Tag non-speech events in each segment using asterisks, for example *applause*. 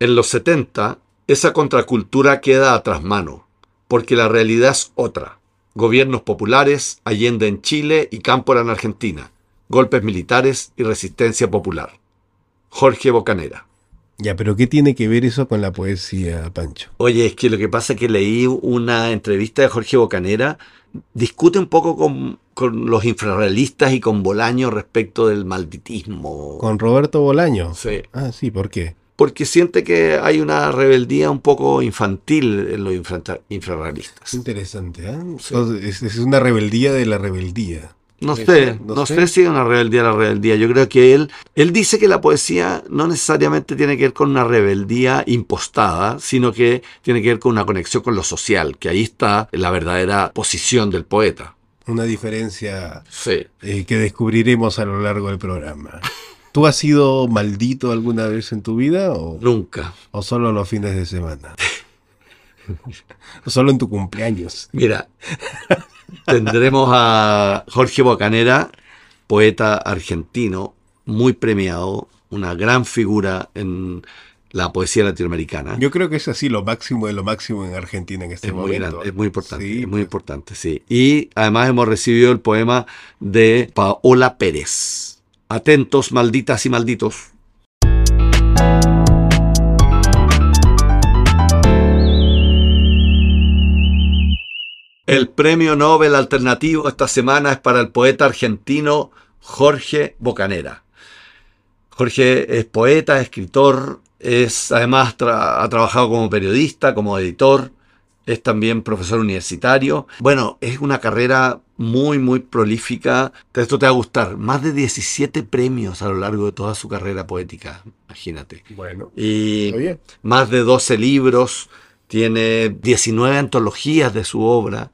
En los 70, esa contracultura queda a trasmano, porque la realidad es otra. Gobiernos populares, Allende en Chile y Cámpora en Argentina, golpes militares y resistencia popular. Jorge Bocanera. Ya, pero ¿qué tiene que ver eso con la poesía, Pancho? Oye, es que lo que pasa es que leí una entrevista de Jorge Bocanera, discute un poco con, con los infrarrealistas y con Bolaño respecto del malditismo. ¿Con Roberto Bolaño? Sí. Ah, sí, ¿por qué? Porque siente que hay una rebeldía un poco infantil en los infra- infrarrealistas. Interesante, ¿eh? Es, es una rebeldía de la rebeldía. No sé, no no sé. sé si es una rebeldía la rebeldía. Yo creo que él, él dice que la poesía no necesariamente tiene que ver con una rebeldía impostada, sino que tiene que ver con una conexión con lo social, que ahí está la verdadera posición del poeta. Una diferencia Sí. eh, que descubriremos a lo largo del programa. *laughs* ¿Tú has sido maldito alguna vez en tu vida o, Nunca. o solo los fines de semana? o solo en tu cumpleaños. Mira, tendremos a Jorge Bocanera, poeta argentino, muy premiado, una gran figura en la poesía latinoamericana. Yo creo que es así lo máximo de lo máximo en Argentina en este Es muy momento. grande, es muy importante, Sí, es muy pues. importante, sí. Y además hemos recibido el poema de Paola Pérez. Atentos, malditas y malditos. El premio Nobel alternativo esta semana es para el poeta argentino Jorge Bocanera. Jorge es poeta, escritor, es además ha trabajado como periodista, como editor, es también profesor universitario. Bueno, es una carrera muy, muy prolífica. Esto te va a gustar. Más de 17 premios a lo largo de toda su carrera poética, imagínate. Bueno, Y más de 12 libros, tiene 19 antologías de su obra.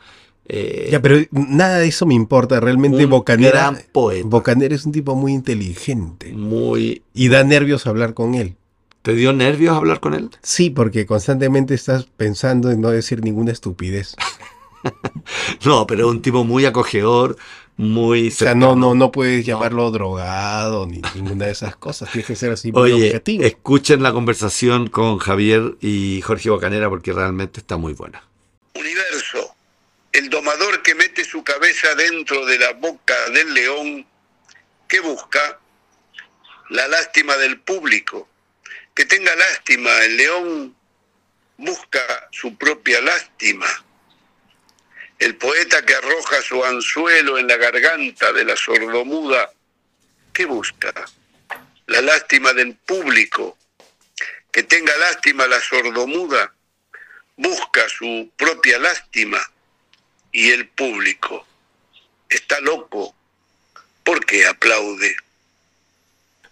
eh, Ya, pero nada de eso me importa. Realmente un Bocanera, gran poeta. Bocanera es un tipo muy inteligente. muy... Y da nervios hablar con él. ¿Te dio nervios hablar con él? Sí, porque constantemente estás pensando en no decir ninguna estupidez. *laughs* *laughs* No, pero es un tipo muy acogedor, muy... O sea, no, no, no puedes llamarlo drogado ni ninguna de esas cosas. Tienes que ser así muy Oye, objetivo. escuchen la conversación con Javier y Jorge Bocanera porque realmente está muy buena. universo, el domador que mete su cabeza dentro de la boca del león, que busca la lástima del público. Que tenga lástima, el león busca su propia lástima. El poeta que arroja su anzuelo en la garganta de la sordomuda, ¿qué busca? La lástima del público. Que tenga lástima la sordomuda, busca su propia lástima y el público está loco porque aplaude.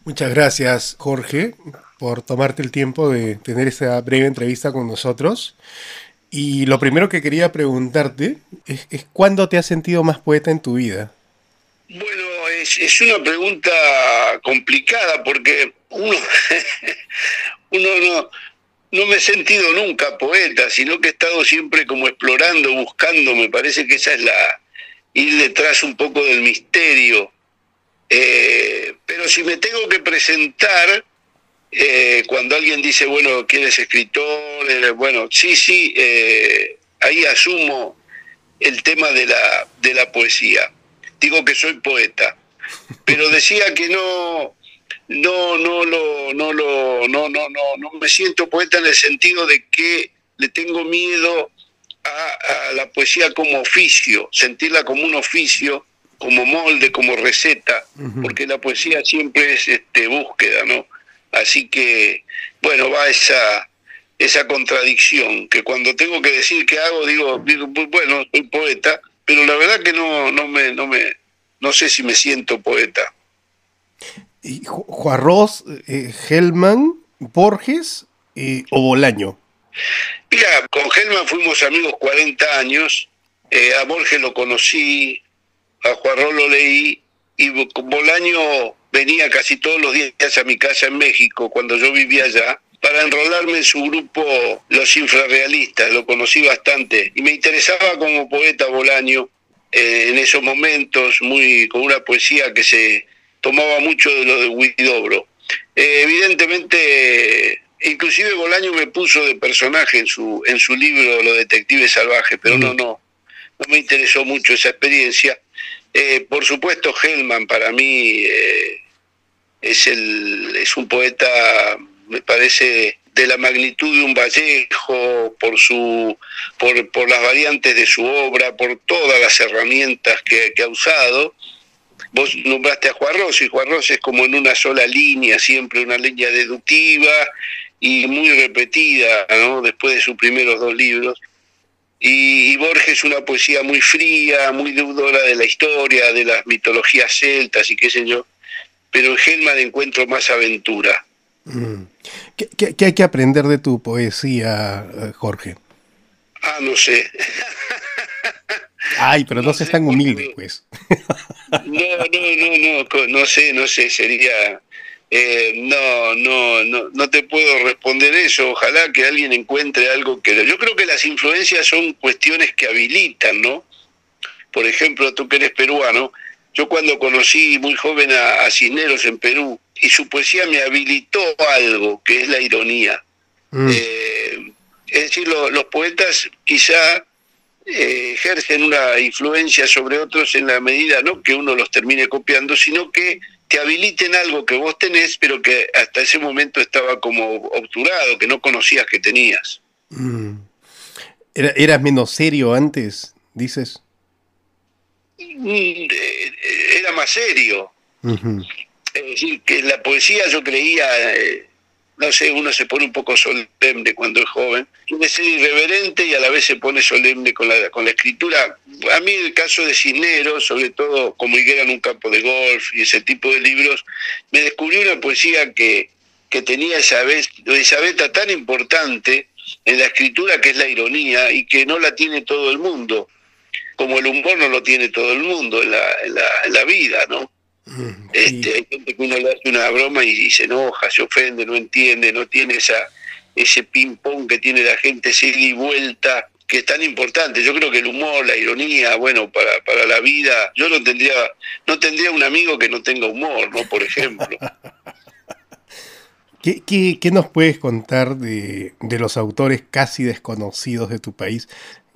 Muchas gracias, Jorge, por tomarte el tiempo de tener esta breve entrevista con nosotros. Y lo primero que quería preguntarte es, ¿cuándo te has sentido más poeta en tu vida? Bueno, es, es una pregunta complicada porque uno, *laughs* uno no, no me he sentido nunca poeta, sino que he estado siempre como explorando, buscando, me parece que esa es la, ir detrás un poco del misterio. Eh, pero si me tengo que presentar, eh, cuando alguien dice, bueno, ¿quién es escritor? Eh, bueno, sí, sí, eh, ahí asumo el tema de la, de la poesía. Digo que soy poeta, pero decía que no, no, no lo, no lo, no, no, no, no me siento poeta en el sentido de que le tengo miedo a, a la poesía como oficio, sentirla como un oficio, como molde, como receta, porque la poesía siempre es este, búsqueda, ¿no? Así que, bueno, va esa, esa contradicción, que cuando tengo que decir qué hago, digo, digo bueno, soy poeta, pero la verdad que no, no me, no me, no sé si me siento poeta. Y Ju- Juarros, eh, Hellman, Borges eh, o Bolaño. Mira, con Gelman fuimos amigos 40 años, eh, a Borges lo conocí, a Juarrón lo leí, y Bo- con Bolaño venía casi todos los días a mi casa en México, cuando yo vivía allá, para enrolarme en su grupo Los Infrarrealistas, lo conocí bastante, y me interesaba como poeta Bolaño eh, en esos momentos, muy con una poesía que se tomaba mucho de lo de Huidobro. Eh, evidentemente inclusive Bolaño me puso de personaje en su, en su libro Los Detectives Salvajes, pero no, no, no me interesó mucho esa experiencia. Eh, por supuesto, Hellman para mí eh, es, el, es un poeta, me parece, de la magnitud de un Vallejo, por, su, por, por las variantes de su obra, por todas las herramientas que, ha usado. Vos nombraste a Juarros y Juarros es como en una sola línea, siempre una línea deductiva y muy repetida, ¿no? después de sus primeros dos libros. Y, Borges una poesía muy fría, muy deudora de la historia, de las mitologías celtas y qué sé yo. Pero en Helman encuentro más aventura. Mm. ¿Qué, hay que aprender de tu poesía, eh, Jorge? Ah, no sé. Ay, pero no, seas tan humilde, pues. no, no, no, no, no sé, no sé, sería eh, no, no, no, no te puedo responder eso. Ojalá que alguien encuentre algo que... Yo creo que las influencias son cuestiones que habilitan, ¿no? Por ejemplo, tú que eres peruano, yo cuando conocí muy joven a, Cisneros en Perú, y su poesía me habilitó algo, que es la ironía. Mm. Eh, es decir, los poetas quizá eh, ejercen una influencia sobre otros en la medida no que uno los termine copiando, sino que te habiliten algo que vos tenés, pero que hasta ese momento estaba como obturado, que no conocías que tenías. Mm. ¿Era, ¿Eras menos serio antes, dices? Mm, eh, era más serio. Es decir, que la poesía yo creía eh, no sé, uno se pone un poco solemne cuando es joven, quiere ser irreverente y a la vez se pone solemne con la, con la escritura. A mí el caso de Cisneros, sobre todo como Higuera en un campo de golf y ese tipo de libros, me descubrió una poesía que, que tenía esa, vez, esa beta tan importante en la escritura que es la ironía y que no la tiene todo el mundo, como el humor no lo tiene todo el mundo en la, en la, en la vida, ¿no? Mm, este, hay gente que uno le hace una broma y, se enoja, se ofende, no entiende, no tiene esa ese ping-pong que tiene la gente, ese ida y vuelta, que es tan importante. Yo creo que el humor, la ironía, bueno, para, para la vida, yo no tendría, no tendría un amigo que no tenga humor, ¿no? Por ejemplo. *laughs* ¿Qué, qué, qué nos puedes contar de, de, los autores casi desconocidos de tu país?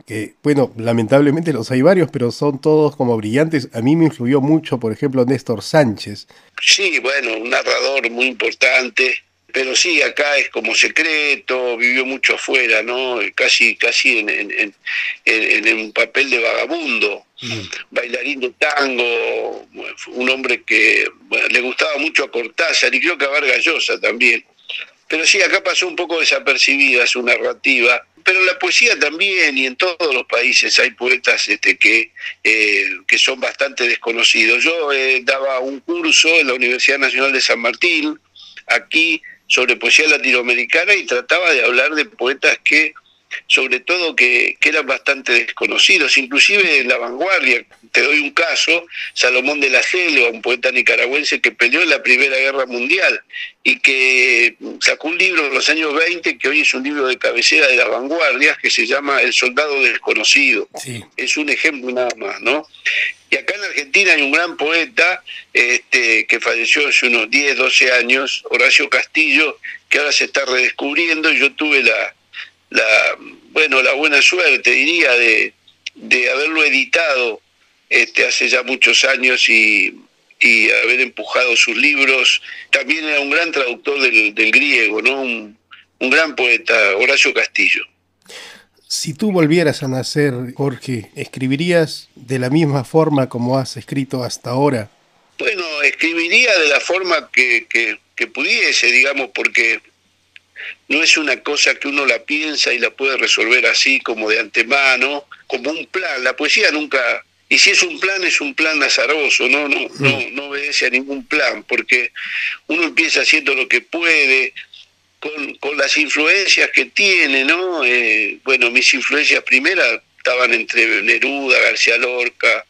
Que, bueno, lamentablemente los hay varios, pero son todos como brillantes. A mí me influyó mucho, por ejemplo, Néstor Sánchez. Sí, bueno, un narrador muy importante, pero sí, acá es como secreto, vivió mucho afuera, ¿no? Casi, casi en, en, en, un papel de vagabundo, mm. bailarín de tango, un hombre que le gustaba mucho a Cortázar y creo que a Vargas Llosa también. Pero sí, acá pasó un poco desapercibida su narrativa pero la poesía también y en todos los países hay poetas este, que, eh, que son bastante desconocidos. Yo eh, daba un curso en la Universidad Nacional de San Martín, aquí, sobre poesía latinoamericana y trataba de hablar de poetas que sobre todo que, eran bastante desconocidos, inclusive en la vanguardia. Te doy un caso, Salomón de la Selva, un poeta nicaragüense que peleó en la Primera Guerra Mundial y que sacó un libro en los años 20 que hoy es un libro de cabecera de las vanguardias que se llama El Soldado Desconocido. Es un ejemplo nada más, ¿no? Y acá en Argentina hay un gran poeta este, que falleció hace unos 10, 12 años, Horacio Castillo, que ahora se está redescubriendo y yo tuve la, la, bueno, la buena suerte, diría, de, de haberlo editado este, hace ya muchos años y, y haber empujado sus libros. También era un gran traductor del, del griego, ¿no? Un, un, gran poeta, Horacio Castillo. Si tú volvieras a nacer, Jorge, ¿escribirías de la misma forma como has escrito hasta ahora? Bueno, escribiría de la forma que, que, que pudiese, digamos, porque no es una cosa que uno la piensa y la puede resolver así como de antemano, como un plan. La poesía nunca, y si es un plan, es un plan azaroso, no, no, no, mm. no obedece a ningún plan, porque uno empieza haciendo lo que puede, con, con las influencias que tiene, ¿no? Eh, bueno, mis influencias primeras estaban entre Neruda, García Lorca,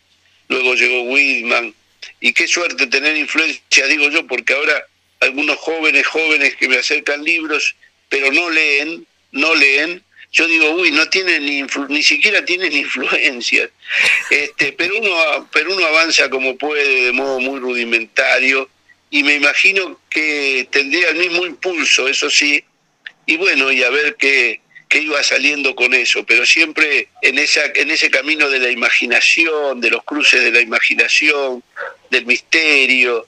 luego llegó Whitman, y qué suerte tener influencia, digo yo, porque ahora algunos jóvenes, jóvenes que me acercan libros, pero no leen, no leen, yo digo, uy, no tienen ni, ni siquiera tienen influencia. Este, pero, uno, pero uno avanza como puede, de modo muy rudimentario, y me imagino que tendría el mismo impulso, eso sí, y bueno, y a ver qué, qué iba saliendo con eso, pero siempre en, esa, en ese camino de la imaginación, de los cruces de la imaginación, del misterio,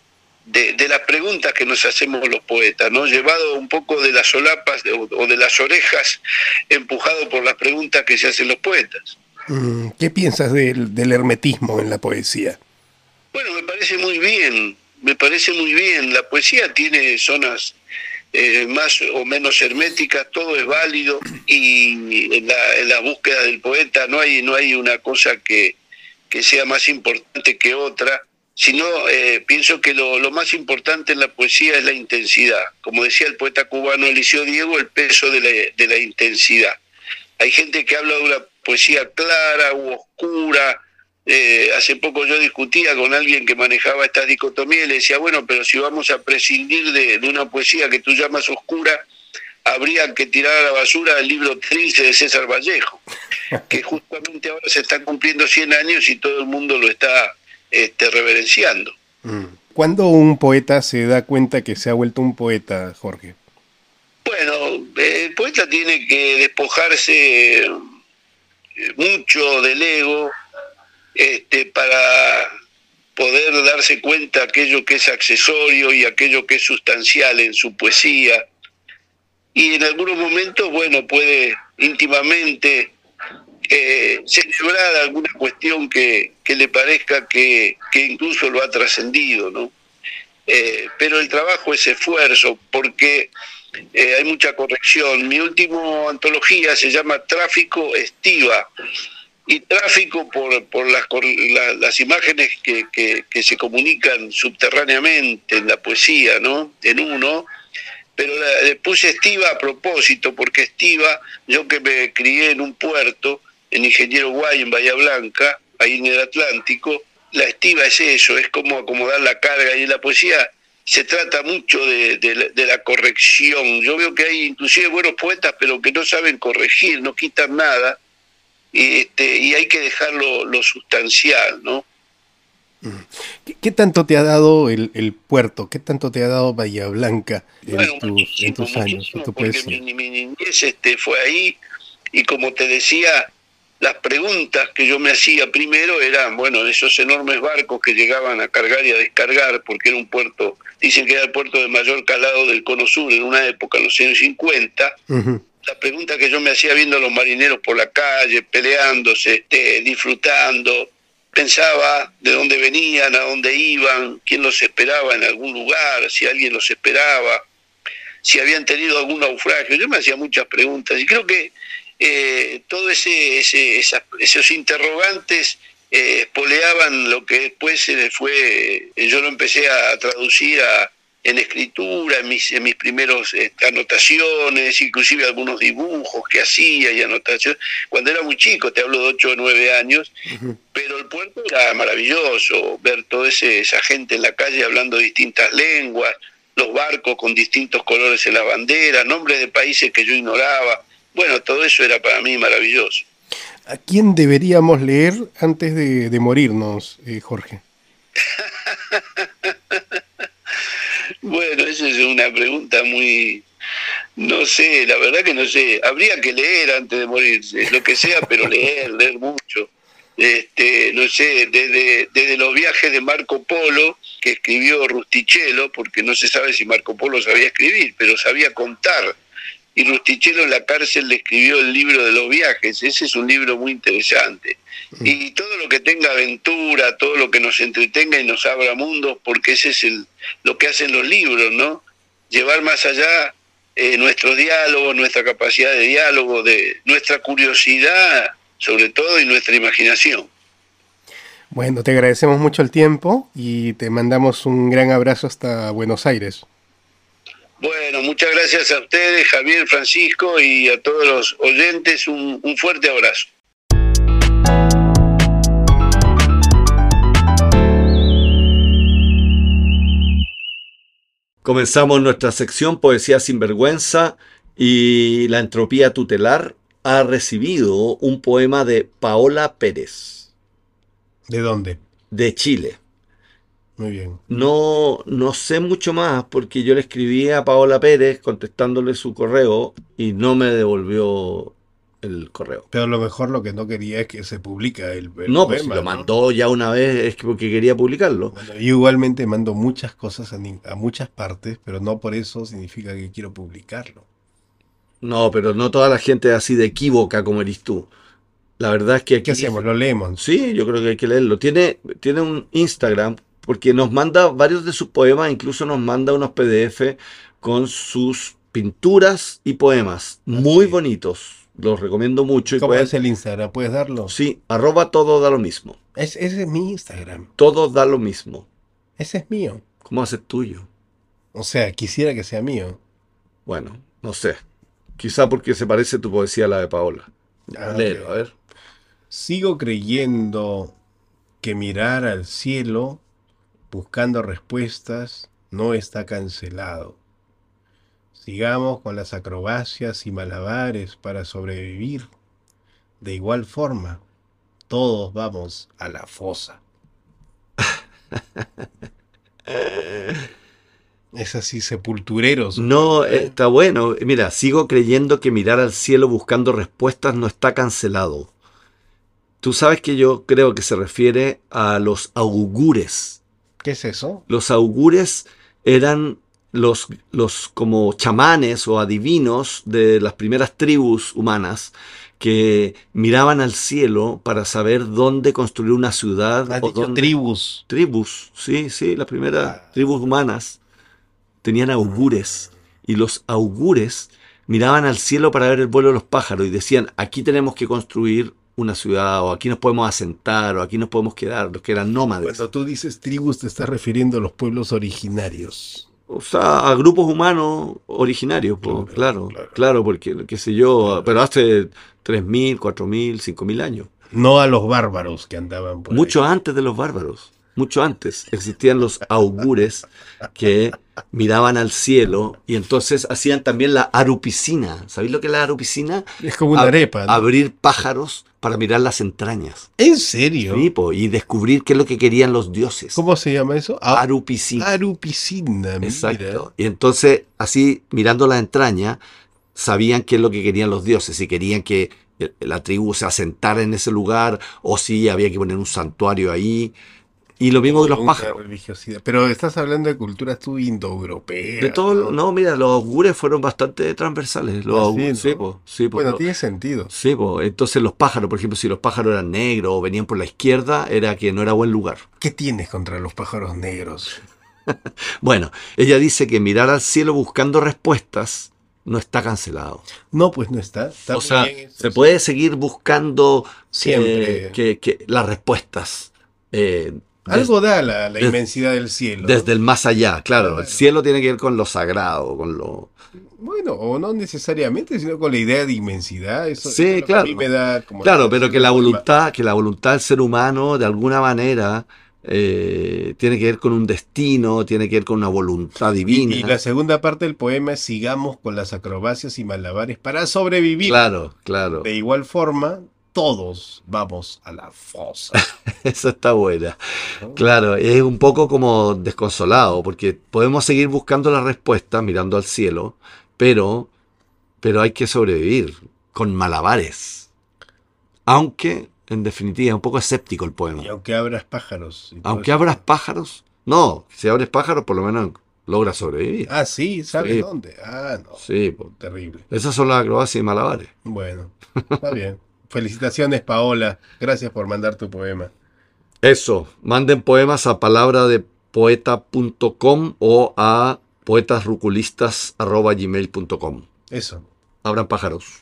de, de, las preguntas que nos hacemos los poetas, ¿no? Llevado un poco de las solapas o de las orejas, empujado por las preguntas que se hacen los poetas. Mm, ¿Qué piensas del, del hermetismo en la poesía? Bueno, me parece muy bien, me parece muy bien. La poesía tiene zonas eh, más o menos herméticas, todo es válido y en la, en la, búsqueda del poeta no hay, no hay una cosa que, que sea más importante que otra, sino eh, pienso que lo, más importante en la poesía es la intensidad. Como decía el poeta cubano Eliseo Diego, el peso de la, intensidad. Hay gente que habla de una poesía clara u oscura, eh, hace poco yo discutía con alguien que manejaba estas dicotomías y le decía, bueno, pero si vamos a prescindir de, de, una poesía que tú llamas oscura, habría que tirar a la basura el libro Trilce de César Vallejo, que justamente ahora se están cumpliendo 100 años y todo el mundo lo está este, reverenciando. Mm. ¿Cuándo un poeta se da cuenta que se ha vuelto un poeta, Jorge? Bueno, el poeta tiene que despojarse mucho del ego, este, para poder darse cuenta aquello que es accesorio y aquello que es sustancial en su poesía. Y en algunos momentos, bueno, puede íntimamente eh, celebrar alguna cuestión que, que le parezca que, que, incluso lo ha trascendido, ¿no? Eh, pero el trabajo es esfuerzo, porque eh, hay mucha corrección. Mi última antología se llama Tráfico Estiva, y tráfico por, por las, la, las imágenes que, que, se comunican subterráneamente en la poesía, ¿no? En uno, pero puse estiva a propósito, porque estiva, yo que me crié en un puerto, en Ingeniero Guay, en Bahía Blanca, ahí en el Atlántico, la estiva es eso, es como acomodar la carga y en la poesía se trata mucho de, de, de, la corrección. Yo veo que hay inclusive buenos poetas, pero que no saben corregir, no quitan nada y, este, y hay que dejarlo lo sustancial, ¿no? ¿Qué, ¿Qué, tanto te ha dado el, el, puerto? ¿Qué tanto te ha dado Bahía Blanca en, bueno, en tus años? En tu porque mi, mi, niñez este, fue ahí y como te decía, las preguntas que yo me hacía primero eran, bueno, esos enormes barcos que llegaban a cargar y a descargar, porque era un puerto, dicen que era el puerto de mayor calado del Cono Sur en una época, en los años 50. Uh -huh la pregunta que yo me hacía viendo a los marineros por la calle, peleándose, este, disfrutando, pensaba de dónde venían, a dónde iban, quién los esperaba en algún lugar, si alguien los esperaba, si habían tenido algún naufragio. Yo me hacía muchas preguntas y creo que eh, todos ese, ese, esas, esos interrogantes eh, espoleaban lo que después se le fue, eh, yo lo empecé a traducir a en escritura, en mis, en mis primeros eh, anotaciones, inclusive algunos dibujos que hacía y anotaciones. Cuando era muy chico, te hablo de 8 o 9 años, uh -huh. pero el puerto era maravilloso, ver toda ese, esa gente en la calle hablando distintas lenguas, los barcos con distintos colores en la bandera, nombres de países que yo ignoraba. Bueno, todo eso era para mí maravilloso. ¿A quién deberíamos leer antes de, de morirnos, eh, Jorge? *laughs* Bueno, esa es una pregunta muy, no sé, la verdad que no sé. Habría que leer antes de morirse, lo que sea, pero *laughs* leer, leer mucho. Este, no sé, desde, desde los viajes de Marco Polo, que escribió Rustichello, porque no se sabe si Marco Polo sabía escribir, pero sabía contar. Y Rustichello en la cárcel le escribió el libro de los viajes. Ese es un libro muy interesante. Y todo lo que tenga aventura, todo lo que nos entretenga y nos abra mundos, porque ese es el, lo que hacen los libros, ¿no? Llevar más allá eh, nuestro diálogo, nuestra capacidad de diálogo, de nuestra curiosidad, sobre todo, y nuestra imaginación. Bueno, te agradecemos mucho el tiempo y te mandamos un gran abrazo hasta Buenos Aires. Bueno, muchas gracias a ustedes, Javier, Francisco, y a todos los oyentes, un, un fuerte abrazo. Comenzamos nuestra sección Poesía sin vergüenza y la entropía tutelar ha recibido un poema de Paola Pérez. ¿De dónde? De Chile. Muy bien. No, no sé mucho más porque yo le escribí a Paola Pérez contestándole su correo y no me devolvió el correo. Pero a lo mejor lo que no quería es que se publica el, el No, pues si lo ¿no? mandó ya una vez es que porque quería publicarlo. Bueno, yo igualmente mando muchas cosas a, muchas partes, pero no por eso significa que quiero publicarlo. No, pero no toda la gente es así de equívoca como eres tú. La verdad es que aquí... ¿Qué hacemos? Lo leemos. Sí, yo creo que hay que leerlo. Tiene, tiene un Instagram porque nos manda varios de sus poemas, incluso nos manda unos PDF con sus pinturas y poemas. Muy sí. bonitos. Los recomiendo mucho. Y ¿Cómo pueden- es el Instagram? ¿Puedes darlo? Sí, arroba todo da lo mismo. Es- ese es mi Instagram. Todo da lo mismo. Ese es mío. ¿Cómo hace tuyo? O sea, quisiera que sea mío. Bueno, no sé. Quizá porque se parece tu poesía a la de Paola. Ah, Léelo, a ver. Sigo creyendo que mirar al cielo buscando respuestas no está cancelado. Sigamos con las acrobacias y malabares para sobrevivir. De igual forma, todos vamos a la fosa. *laughs* Es así, sepultureros. No, está bueno. Mira, sigo creyendo que mirar al cielo buscando respuestas no está cancelado. Tú sabes que yo creo que se refiere a los augures. ¿Qué es eso? Los augures eran los, los como chamanes o adivinos de las primeras tribus humanas que miraban al cielo para saber dónde construir una ciudad Has o dicho dónde- tribus. tribus, sí, sí, las primeras Ah. tribus humanas tenían augures y los augures miraban al cielo para ver el vuelo de los pájaros y decían, aquí tenemos que construir una ciudad o aquí nos podemos asentar o aquí nos podemos quedar, los que eran nómades. Cuando tú dices tribus te estás refiriendo a los pueblos originarios. O sea, a grupos humanos originarios, Claro, claro, claro. claro, porque, qué sé yo, pero hace 3.000, 4.000, 5.000 años. No a los bárbaros que andaban por ahí. Mucho antes de los bárbaros, mucho antes, existían los augures que miraban al cielo y entonces hacían también la arupicina. ¿Sabéis lo que es la arupicina? Es como una Ab- arepa. ¿no? Abrir pájaros para mirar las entrañas. ¿En serio? Sí, po, y descubrir qué es lo que querían los dioses. ¿Cómo se llama eso? A- Arupicina. Arupicina. mira. Exacto. Y entonces, así, mirando la entraña, sabían qué es lo que querían los dioses, si querían que eh, la tribu se asentara en ese lugar, o si había que poner un santuario ahí. Y lo mismo de los pájaros. religiosidad. Pero estás hablando de culturas tú indoeuropeas. De todo, no, mira, los augures fueron bastante transversales. Los Ah, augures, ¿no? sí, po, sí, po, Bueno, tiene sentido. sí, po. entonces los pájaros, por ejemplo, si los pájaros eran negros o venían por la izquierda, era que no era buen lugar. ¿Qué tienes contra los pájaros negros? *laughs* Bueno, ella dice que mirar al cielo buscando respuestas no está cancelado. No, pues no está. Está o sea, bien se puede seguir buscando Siempre. eh, que, que las respuestas eh, Algo da la, la inmensidad del cielo. ¿no? desde el más allá. Claro, Claro. el cielo tiene que ver con lo sagrado, con lo... Bueno, o no necesariamente, sino con la idea de inmensidad. Eso, Sí, eso claro. A mí me da como Claro, pero que la voluntad, que la voluntad del ser humano, de alguna manera, eh, tiene que ver con un destino, tiene que ver con una voluntad Y, divina. y la segunda parte del poema es sigamos con las acrobacias y malabares para sobrevivir. Claro, claro. De igual forma, todos vamos a la fosa. *laughs* Esa está buena. ¿no? Claro, es un poco como desconsolado, porque podemos seguir buscando la respuesta mirando al cielo, pero, pero hay que sobrevivir con malabares. Aunque, en definitiva, es un poco escéptico el poema. Y aunque abras pájaros. Aunque eso. abras pájaros, no, si abres pájaros por lo menos logras sobrevivir. Ah, sí, ¿sabes Sí. dónde? Ah, no. Sí. Terrible. esas son las acrobacias y malabares. Bueno, está bien. Felicitaciones, Paola. Gracias por mandar tu poema. Eso, manden poemas a palabra de poeta.com o a poetasruculistas.gmail.com. Eso. Abran pájaros.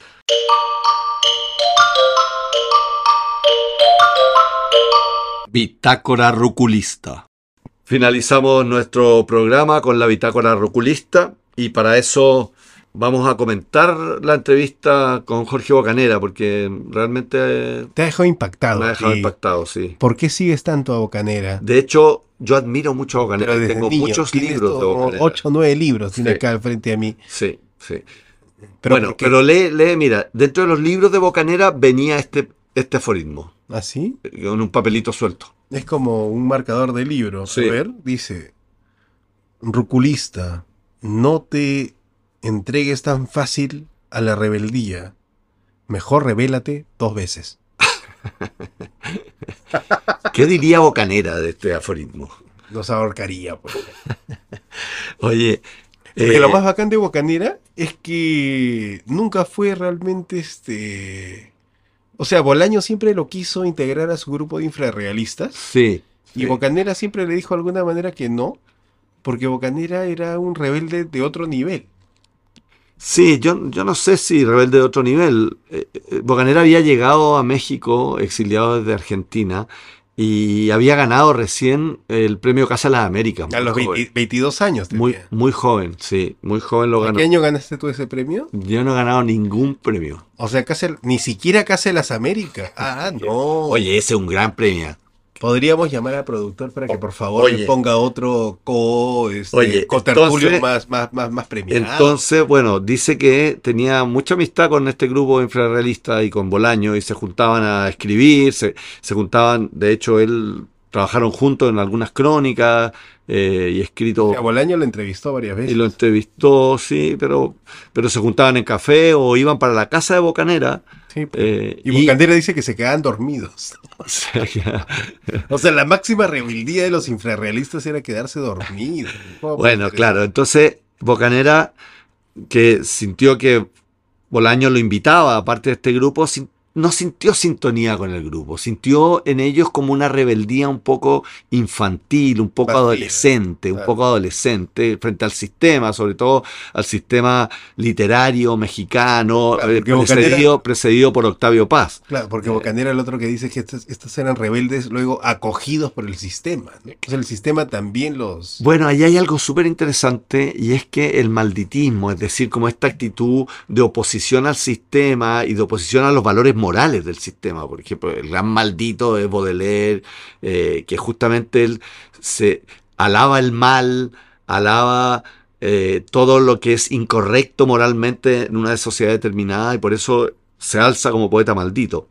Bitácora Ruculista. Finalizamos nuestro programa con la Bitácora Ruculista y para eso vamos a comentar la entrevista con Jorge Bocanera porque realmente Te ha dejado impactado. me ha dejado impactado, sí. ¿Por qué sigues tanto a Bocanera? De hecho, yo admiro mucho a Bocanera. Tengo niño, muchos libros de Bocanera. Ocho o nueve libros tiene Sí. acá al frente a mí. Sí, sí. Pero bueno, pero lee, lee, mira, dentro de los libros de Bocanera venía este, este aforismo, ¿Ah, sí? con un papelito suelto. Es como un marcador de libro. Sí. A ver, dice, ruculista, no te entregues tan fácil a la rebeldía. Mejor revélate dos veces. *laughs* ¿Qué diría Bocanera de este aforismo? Nos ahorcaría, pues. *laughs* Oye, Porque eh, lo más bacán de Bocanera es que nunca fue realmente este. O sea, Bolaño siempre lo quiso integrar a su grupo de infrarrealistas. sí, Y sí. Bocanera siempre le dijo de alguna manera que no. Porque Bocanera era un rebelde de otro nivel. Sí, yo, yo no sé si rebelde de otro nivel. Eh, eh, Bocanera había llegado a México, exiliado desde Argentina, y había ganado recién el premio Casa de las Américas. A los joven. 20 22 años Muy, tenía. muy joven, sí, muy joven lo ¿A ganó. qué año ganaste tú ese premio? Yo no he ganado ningún premio. O sea, ni siquiera casi las Américas. Ah, no. Oye, ese es un gran premio. Podríamos llamar al productor para que por favor Oye. le ponga otro co, este, Oye, entonces- más, más, más, más premiado. Entonces, bueno, dice que tenía mucha amistad con este grupo infrarrealista y con Bolaño y se juntaban a escribir, se, se juntaban, de hecho, él trabajaron juntos en algunas crónicas eh, y escrito A Bolaño lo entrevistó varias y veces. lo entrevistó, sí, pero, pero se juntaban en café o iban para la casa de Bocanera. Sí, pues. eh, y Bocandera dice que se quedaban dormidos. *laughs* o sea, *laughs* O sea, la máxima rebeldía de los infrarrealistas era quedarse dormidos. ¿Cómo puede Bueno, claro, entonces Bocanera, que sintió que Bolaño lo invitaba, aparte de este grupo, no sintió sintonía con el grupo, sintió en ellos como una rebeldía un poco infantil, un poco adolescente, un poco adolescente frente al sistema, sobre todo al sistema literario mexicano, Claro, eh, precedido, precedido por Octavio Paz. Claro, porque Bocanera el otro que dice que estos, estos eran rebeldes luego acogidos por el sistema. sea, el sistema también los... Bueno, ahí hay algo súper interesante y es que el malditismo, es decir, como esta actitud de oposición al sistema y de oposición a los valores morales del sistema. Por ejemplo, el gran maldito de Baudelaire, eh, que justamente él se alaba el mal, alaba eh, todo lo que es incorrecto moralmente en una sociedad determinada y por eso se alza como poeta maldito.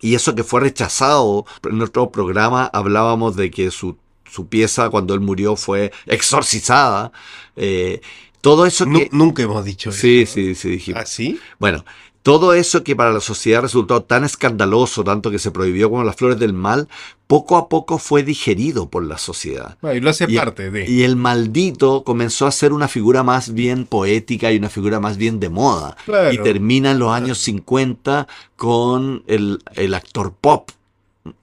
Y eso que fue rechazado, en nuestro programa hablábamos de que su, su pieza cuando él murió fue exorcizada. eh, todo eso que... nunca hemos dicho Sí, eso. sí, sí, dijimos. ¿Ah, sí? Bueno, todo eso que para la sociedad resultó tan escandaloso, tanto que se prohibió como las flores del mal, poco a poco fue digerido por la sociedad. Bueno, y lo hace Y- parte de... Y el maldito comenzó a ser una figura más bien poética y una figura más bien de moda. Claro. Y termina en los años 50 con el, el actor pop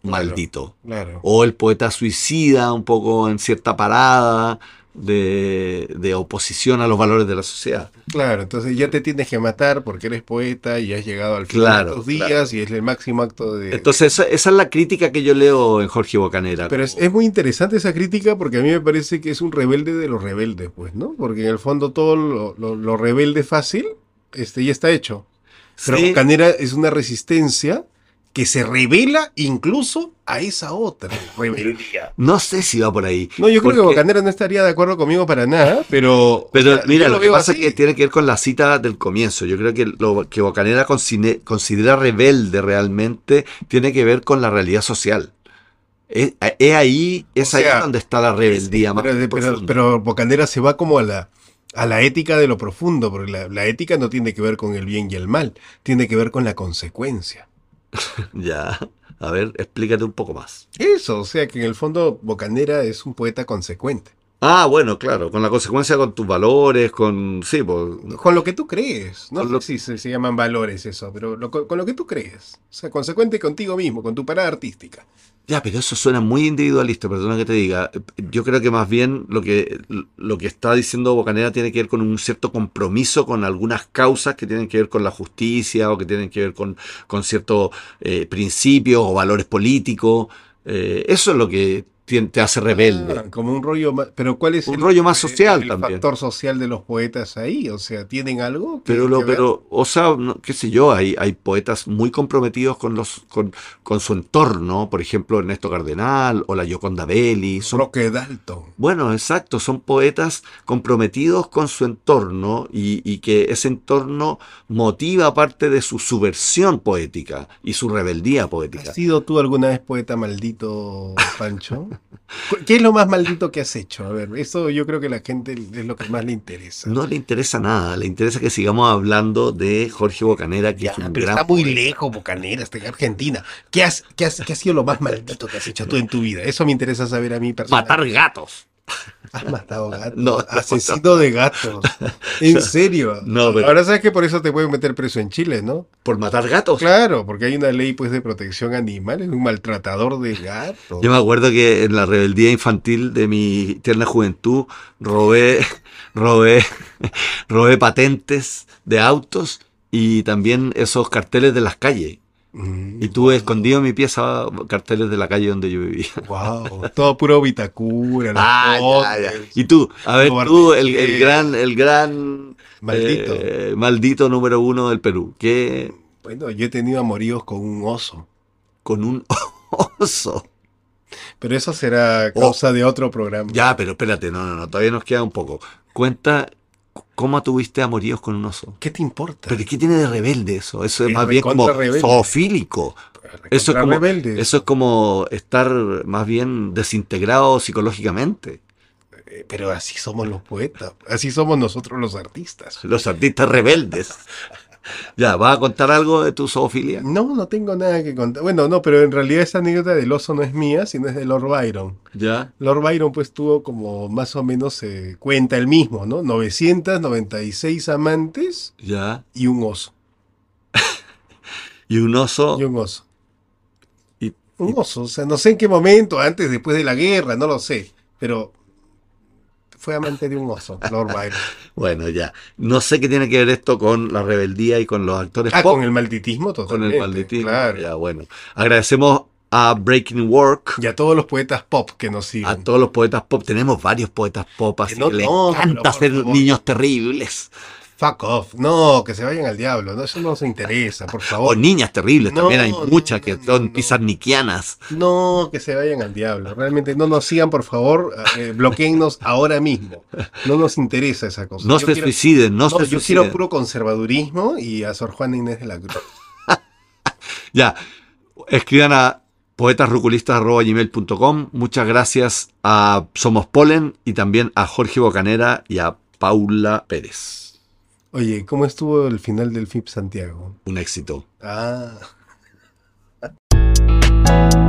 maldito. Claro. O el poeta suicida, un poco en cierta parada de, de oposición a los valores de la sociedad. Claro, entonces ya te tienes que matar porque eres poeta y has llegado al final Claro, de tus días claro. y es el máximo acto de... Entonces, esa, esa es la crítica que yo leo en Jorge Bocanera. Pero es, es muy interesante esa crítica porque a mí me parece que es un rebelde de los rebeldes, pues, ¿no? Porque en el fondo todo lo, lo- lo rebelde fácil este, ya está hecho. Pero Sí. Bocanera es una resistencia que se revela incluso a esa otra rebeldía. No sé si va por ahí. No, yo creo que Bocanera no estaría de acuerdo conmigo para nada, pero... Pero o sea, mira, lo que pasa así. es que tiene que ver con la cita del comienzo. Yo creo que lo que Bocanera considera, considera rebelde realmente tiene que ver con la realidad social. Es, es ahí, es O ahí sea, donde está la rebeldía más Pero, pero, profunda. pero Bocanera se va como a la, a la ética de lo profundo, porque la, la ética no tiene que ver con el bien y el mal, tiene que ver con la consecuencia. *laughs* Ya, a ver, explícate un poco más. Eso, o sea que en el fondo Bocanera es un poeta consecuente. Ah, bueno, claro, con la consecuencia con tus valores, con... Sí, pues... Con lo que tú crees. No lo- si se, se llaman valores eso, pero lo- con lo que tú crees. O sea, consecuente contigo mismo, con tu parada artística. Ya, pero eso suena muy individualista, perdona que te diga. Yo creo que más bien lo que, lo que está diciendo Bocanera tiene que ver con un cierto compromiso con algunas causas que tienen que ver con la justicia o que tienen que ver con, con ciertos eh, principios o valores políticos. Eh, eso es lo que te hace rebelde. Ah, como un rollo más. Pero ¿cuál es un rollo más social el también. factor social de los poetas ahí? O sea, ¿tienen algo? Pero, lo, pero o sea, qué sé yo, hay, hay poetas muy comprometidos con, los, con, con su entorno. Por ejemplo, Ernesto Cardenal o la Gioconda Belli. Son, Roque Dalton. Bueno, exacto. Son poetas comprometidos con su entorno y, y que ese entorno motiva parte de su subversión poética y su rebeldía poética. ¿Has sido tú alguna vez poeta maldito, Pancho? *laughs* ¿Qué es lo más maldito que has hecho? A ver, eso yo creo que a la gente es lo que más le interesa. No le interesa nada, le interesa que sigamos hablando de Jorge Bocanera, que ya, es un pero gran está muy poeta. lejos, Bocanera, está en Argentina. ¿Qué, has, qué, has, ¿Qué ha sido lo más maldito que has hecho tú en tu vida? Eso me interesa saber a mí personalmente. Matar gatos. Has matado gatos. No, no, Asesino de gatos. *laughs* En serio. No, pero- Ahora sabes que por eso te pueden meter preso en Chile, ¿no? ¿Por matar gatos? Claro, porque hay una ley pues de protección animal, es un maltratador de gatos. Yo me acuerdo que en la rebeldía infantil de mi tierna juventud robé, *laughs* robé, *laughs* robé patentes de autos y también esos carteles de las calles. Mm, Y tuve escondido en mi pieza carteles de la calle donde yo vivía. *laughs* Wow, todo puro Vitacura. Ah, ya, ya. Y tú, a ver, tú, el, el gran, el gran Maldito. eh, maldito número uno del Perú, que Bueno, yo he tenido amoríos con un oso, con un *laughs* oso. pero eso será causa de otro programa. Ya, pero espérate, no, no, no, todavía nos queda un poco. Cuenta cómo tuviste amoríos con un oso. ¿Qué te importa? Pero ¿qué tiene de rebelde eso? Eso es Es más bien como rebelde. zoofílico. Eso es como, rebeldes. eso es como estar más bien desintegrado psicológicamente. Eh, Pero así somos los poetas, así somos nosotros los artistas. Los artistas rebeldes. *laughs* Ya, ¿vas a contar algo de tu zoofilia? No, no tengo nada que contar. Bueno, no, pero en realidad esa anécdota del oso no es mía, sino es de Lord Byron. Ya. Lord Byron pues tuvo como más o menos eh, cuenta el mismo, ¿no? 996 amantes Ya. *laughs* y un oso. Y un oso. Y un oso. Y- Un oso, o sea, no sé en qué momento, antes, después de la guerra, no lo sé, pero fue amante de un oso, *laughs* Lord Byron. Bueno, ya. No sé qué tiene que ver esto con la rebeldía y con los actores Ah, pop. con el malditismo con totalmente. el malditismo. Claro. Ya, bueno. Agradecemos a Breaking Work, Y a todos los poetas pop que nos siguen. a todos los poetas pop. Tenemos varios poetas pop, así Que no, que no, encanta pero por hacer niños terribles. Fuck off. No, que se vayan al diablo. No, eso no nos interesa, por *laughs* O favor. niñas terribles, No, también hay muchas que son pizarniquianas. No, que se vayan al diablo. Realmente no nos sigan, por favor. Eh, bloqueennos *laughs* ahora mismo. No nos interesa esa cosa. No Yo se quiero- suiciden, no, no, se yo suiciden. quiero puro conservadurismo y a Sor Juana Inés de la Cruz. *laughs* Ya, escriban a poetasruculistas.gmail.com. Muchas gracias a Somos Polen y también a Jorge Bocanera y a Paula Pérez. Oye, ¿cómo estuvo el final del FIP Santiago? Un éxito. Ah. *laughs*